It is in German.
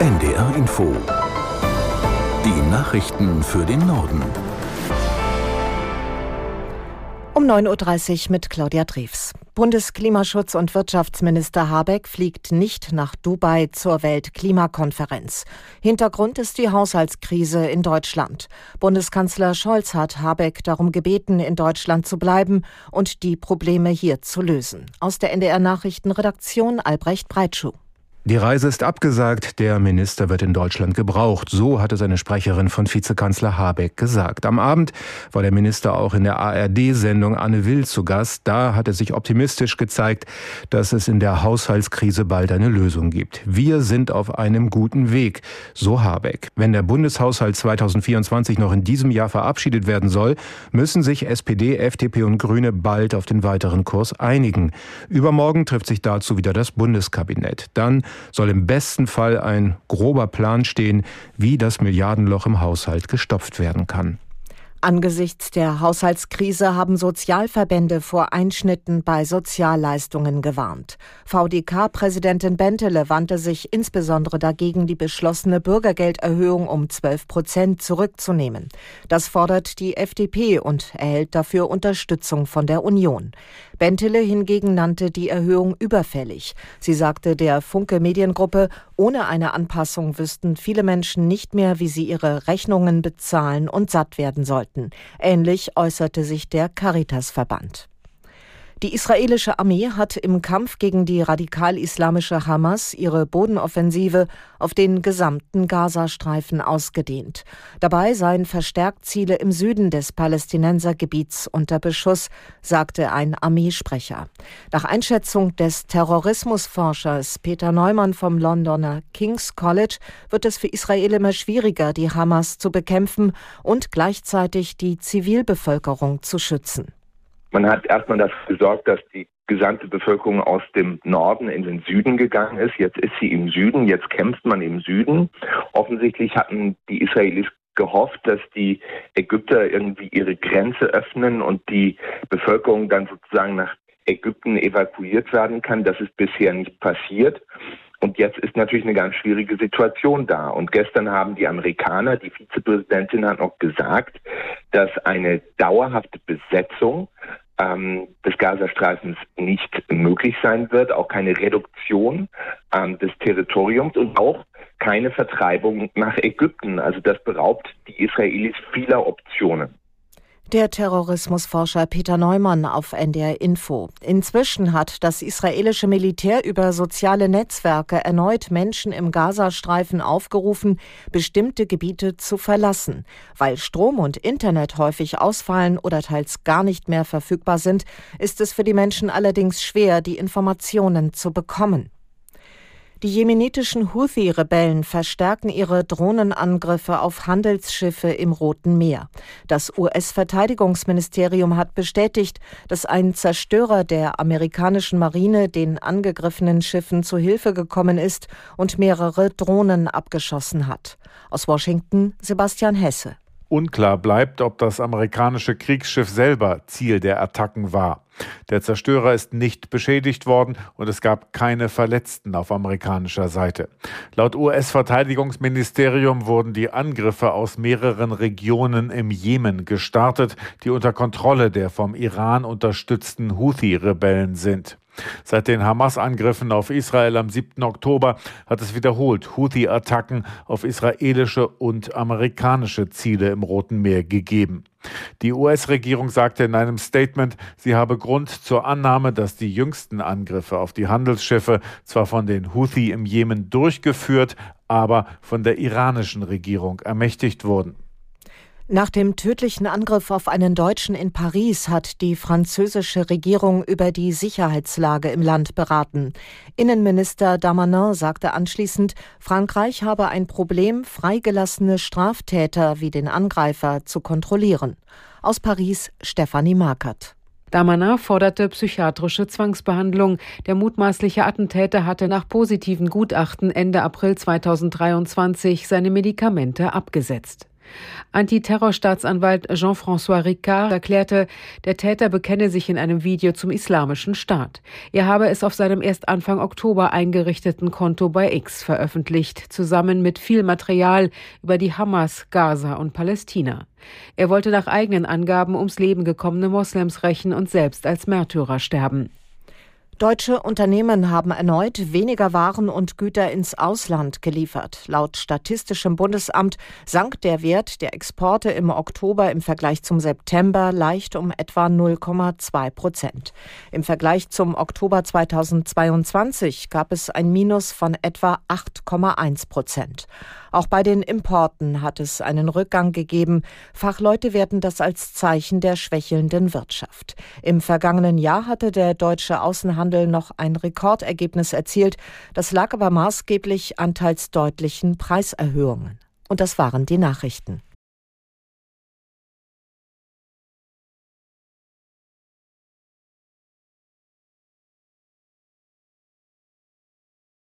NDR Info. Die Nachrichten für den Norden. Um 9.30 Uhr mit Claudia Drews. Bundesklimaschutz- und Wirtschaftsminister Habeck fliegt nicht nach Dubai zur Weltklimakonferenz. Hintergrund ist die Haushaltskrise in Deutschland. Bundeskanzler Scholz hat Habeck darum gebeten, in Deutschland zu bleiben und die Probleme hier zu lösen. Aus der NDR Nachrichtenredaktion Albrecht Breitschuh. Die Reise ist abgesagt, der Minister wird in Deutschland gebraucht. So hatte seine Sprecherin von Vizekanzler Habeck gesagt. Am Abend war der Minister auch in der ARD-Sendung Anne Will zu Gast. Da hat er sich optimistisch gezeigt, dass es in der Haushaltskrise bald eine Lösung gibt. Wir sind auf einem guten Weg, so Habeck. Wenn der Bundeshaushalt 2024 noch in diesem Jahr verabschiedet werden soll, müssen sich SPD, FDP und Grüne bald auf den weiteren Kurs einigen. Übermorgen trifft sich dazu wieder das Bundeskabinett. Dann soll im besten Fall ein grober Plan stehen, wie das Milliardenloch im Haushalt gestopft werden kann. Angesichts der Haushaltskrise haben Sozialverbände vor Einschnitten bei Sozialleistungen gewarnt. VDK-Präsidentin Bentele wandte sich insbesondere dagegen, die beschlossene Bürgergelderhöhung um 12 Prozent zurückzunehmen. Das fordert die FDP und erhält dafür Unterstützung von der Union. Bentele hingegen nannte die Erhöhung überfällig. Sie sagte der Funke Mediengruppe, ohne eine Anpassung wüssten viele Menschen nicht mehr, wie sie ihre Rechnungen bezahlen und satt werden sollten. Ähnlich äußerte sich der Caritas-Verband. Die israelische Armee hat im Kampf gegen die radikal-islamische Hamas ihre Bodenoffensive auf den gesamten Gazastreifen ausgedehnt. Dabei seien verstärkt Ziele im Süden des Palästinensergebiets unter Beschuss, sagte ein Armeesprecher. Nach Einschätzung des Terrorismusforschers Peter Neumann vom Londoner King's College wird es für Israel immer schwieriger, die Hamas zu bekämpfen und gleichzeitig die Zivilbevölkerung zu schützen. Man hat erstmal dafür gesorgt, dass die gesamte Bevölkerung aus dem Norden in den Süden gegangen ist. Jetzt ist sie im Süden, jetzt kämpft man im Süden. Offensichtlich hatten die Israelis gehofft, dass die Ägypter irgendwie ihre Grenze öffnen und die Bevölkerung dann sozusagen nach Ägypten evakuiert werden kann. Das ist bisher nicht passiert. Und jetzt ist natürlich eine ganz schwierige Situation da. Und gestern haben die Amerikaner, die Vizepräsidentin hat noch gesagt, dass eine dauerhafte Besetzung ähm, des Gazastreifens nicht möglich sein wird, auch keine Reduktion ähm, des Territoriums und auch keine Vertreibung nach Ägypten. Also das beraubt die Israelis vieler Optionen. Der Terrorismusforscher Peter Neumann auf NDR Info. Inzwischen hat das israelische Militär über soziale Netzwerke erneut Menschen im Gazastreifen aufgerufen, bestimmte Gebiete zu verlassen. Weil Strom und Internet häufig ausfallen oder teils gar nicht mehr verfügbar sind, ist es für die Menschen allerdings schwer, die Informationen zu bekommen. Die jemenitischen Houthi-Rebellen verstärken ihre Drohnenangriffe auf Handelsschiffe im Roten Meer. Das US-Verteidigungsministerium hat bestätigt, dass ein Zerstörer der amerikanischen Marine den angegriffenen Schiffen zu Hilfe gekommen ist und mehrere Drohnen abgeschossen hat. Aus Washington Sebastian Hesse. Unklar bleibt, ob das amerikanische Kriegsschiff selber Ziel der Attacken war. Der Zerstörer ist nicht beschädigt worden und es gab keine Verletzten auf amerikanischer Seite. Laut US-Verteidigungsministerium wurden die Angriffe aus mehreren Regionen im Jemen gestartet, die unter Kontrolle der vom Iran unterstützten Houthi-Rebellen sind. Seit den Hamas-Angriffen auf Israel am 7. Oktober hat es wiederholt Houthi-Attacken auf israelische und amerikanische Ziele im Roten Meer gegeben. Die US-Regierung sagte in einem Statement, sie habe Grund zur Annahme, dass die jüngsten Angriffe auf die Handelsschiffe zwar von den Houthi im Jemen durchgeführt, aber von der iranischen Regierung ermächtigt wurden. Nach dem tödlichen Angriff auf einen Deutschen in Paris hat die französische Regierung über die Sicherheitslage im Land beraten. Innenminister Damanin sagte anschließend, Frankreich habe ein Problem, freigelassene Straftäter wie den Angreifer zu kontrollieren. Aus Paris Stefanie Markert. Damanin forderte psychiatrische Zwangsbehandlung. Der mutmaßliche Attentäter hatte nach positiven Gutachten Ende April 2023 seine Medikamente abgesetzt. Antiterrorstaatsanwalt Jean-François Ricard erklärte, der Täter bekenne sich in einem Video zum Islamischen Staat. Er habe es auf seinem erst Anfang Oktober eingerichteten Konto bei X veröffentlicht, zusammen mit viel Material über die Hamas, Gaza und Palästina. Er wollte nach eigenen Angaben ums Leben gekommene Moslems rächen und selbst als Märtyrer sterben. Deutsche Unternehmen haben erneut weniger Waren und Güter ins Ausland geliefert. Laut Statistischem Bundesamt sank der Wert der Exporte im Oktober im Vergleich zum September leicht um etwa 0,2 Prozent. Im Vergleich zum Oktober 2022 gab es ein Minus von etwa 8,1 Prozent. Auch bei den Importen hat es einen Rückgang gegeben. Fachleute werten das als Zeichen der schwächelnden Wirtschaft. Im vergangenen Jahr hatte der deutsche Außenhandel noch ein Rekordergebnis erzielt. Das lag aber maßgeblich an teils deutlichen Preiserhöhungen. Und das waren die Nachrichten.